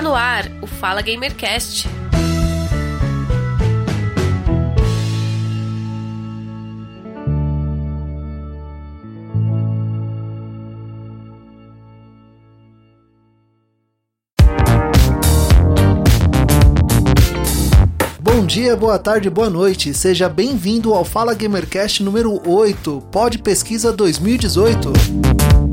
Está no ar o Fala Gamercast. Bom dia, boa tarde, boa noite. Seja bem-vindo ao Fala Gamercast número 8, Pod Pesquisa 2018.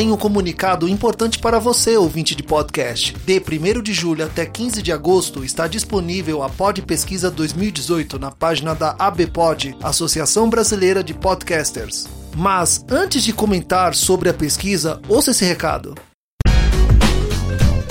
Tenho um comunicado importante para você, ouvinte de podcast. De 1 de julho até 15 de agosto está disponível a Pod Pesquisa 2018 na página da ABPOD, Associação Brasileira de Podcasters. Mas antes de comentar sobre a pesquisa, ouça esse recado.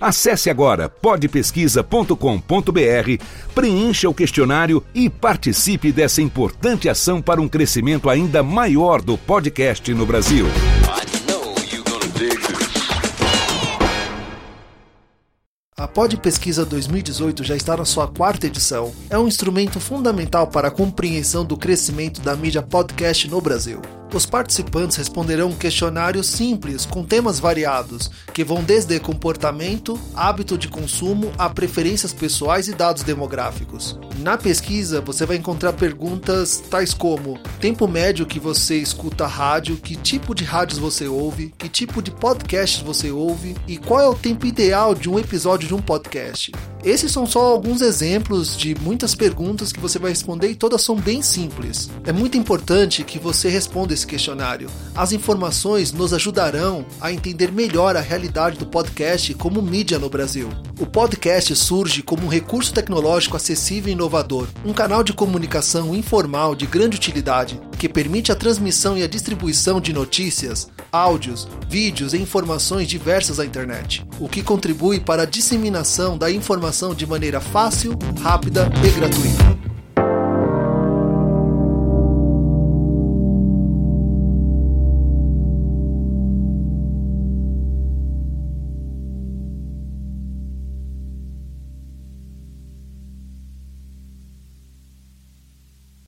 Acesse agora podpesquisa.com.br, preencha o questionário e participe dessa importante ação para um crescimento ainda maior do podcast no Brasil. A Pod Pesquisa 2018 já está na sua quarta edição. É um instrumento fundamental para a compreensão do crescimento da mídia podcast no Brasil. Os participantes responderão um questionário simples com temas variados, que vão desde comportamento, hábito de consumo a preferências pessoais e dados demográficos. Na pesquisa, você vai encontrar perguntas tais como: tempo médio que você escuta rádio, que tipo de rádios você ouve, que tipo de podcast você ouve e qual é o tempo ideal de um episódio de um podcast. Esses são só alguns exemplos de muitas perguntas que você vai responder e todas são bem simples. É muito importante que você responda esse questionário. As informações nos ajudarão a entender melhor a realidade do podcast como mídia no Brasil. O podcast surge como um recurso tecnológico acessível e inovador, um canal de comunicação informal de grande utilidade que permite a transmissão e a distribuição de notícias, áudios, vídeos e informações diversas à internet, o que contribui para a disseminação da informação de maneira fácil, rápida e gratuita.